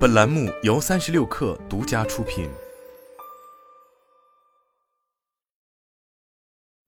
本栏目由三十六氪独家出品。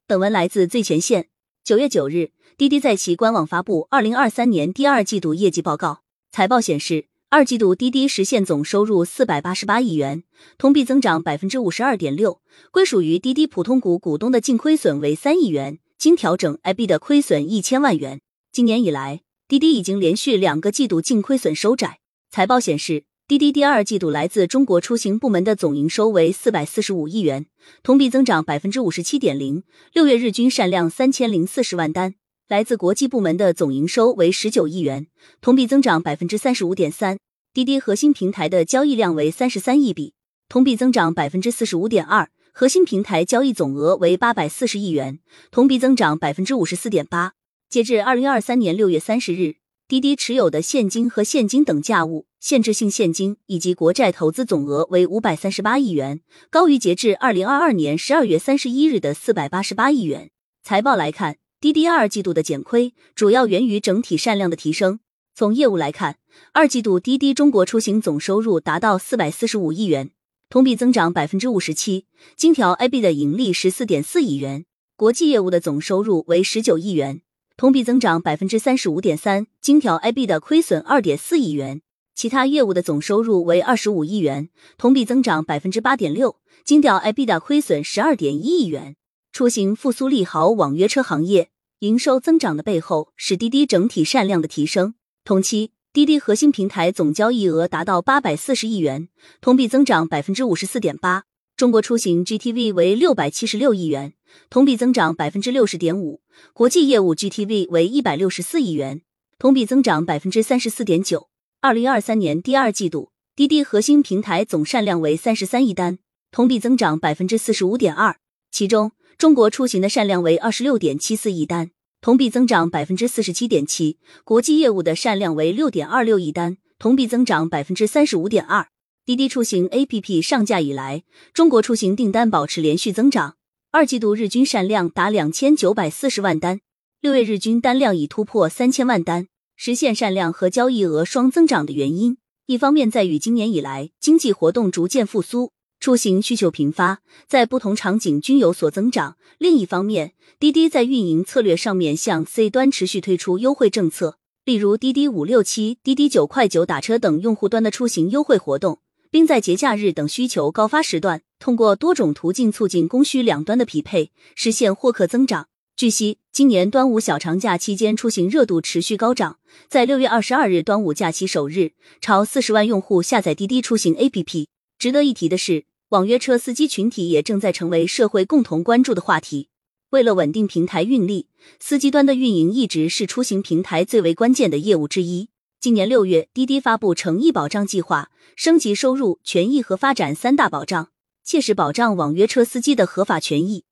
本文来自最前线。九月九日，滴滴在其官网发布二零二三年第二季度业绩报告。财报显示，二季度滴滴实现总收入四百八十八亿元，同比增长百分之五十二点六。归属于滴滴普通股股东的净亏损为三亿元，经调整 IB 的亏损一千万元。今年以来，滴滴已经连续两个季度净亏损收窄。财报显示，滴滴第二季度来自中国出行部门的总营收为四百四十五亿元，同比增长百分之五十七点零。六月日均善量三千零四十万单。来自国际部门的总营收为十九亿元，同比增长百分之三十五点三。滴滴核心平台的交易量为三十三亿笔，同比增长百分之四十五点二。核心平台交易总额为八百四十亿元，同比增长百分之五十四点八。截至二零二三年六月三十日。滴滴持有的现金和现金等价物、限制性现金以及国债投资总额为五百三十八亿元，高于截至二零二二年十二月三十一日的四百八十八亿元。财报来看，滴滴二季度的减亏主要源于整体善量的提升。从业务来看，二季度滴滴中国出行总收入达到四百四十五亿元，同比增长百分之五十七，经调 IB 的盈利十四点四亿元。国际业务的总收入为十九亿元。同比增长百分之三十五点三，金条 IB 的亏损二点四亿元，其他业务的总收入为二十五亿元，同比增长百分之八点六，金条 IB 的亏损十二点一亿元。出行复苏利好网约车行业，营收增长的背后是滴滴整体善量的提升。同期，滴滴核心平台总交易额达到八百四十亿元，同比增长百分之五十四点八。中国出行 GTV 为六百七十六亿元，同比增长百分之六十点五；国际业务 GTV 为一百六十四亿元，同比增长百分之三十四点九。二零二三年第二季度，滴滴核心平台总善量为三十三亿单，同比增长百分之四十五点二。其中，中国出行的善量为二十六点七四亿单，同比增长百分之四十七点七；国际业务的善量为六点二六亿单，同比增长百分之三十五点二。滴滴出行 APP 上架以来，中国出行订单保持连续增长，二季度日均善量达两千九百四十万单，六月日均单量已突破三千万单，实现善量和交易额双增长的原因，一方面在于今年以来经济活动逐渐复苏，出行需求频发，在不同场景均有所增长；另一方面，滴滴在运营策略上面向 C 端持续推出优惠政策，例如滴滴五六七、滴滴九块九打车等用户端的出行优惠活动。并在节假日等需求高发时段，通过多种途径促进供需两端的匹配，实现获客增长。据悉，今年端午小长假期间出行热度持续高涨，在六月二十二日端午假期首日，超四十万用户下载滴滴出行 APP。值得一提的是，网约车司机群体也正在成为社会共同关注的话题。为了稳定平台运力，司机端的运营一直是出行平台最为关键的业务之一。今年六月，滴滴发布诚意保障计划，升级收入、权益和发展三大保障，切实保障网约车司机的合法权益。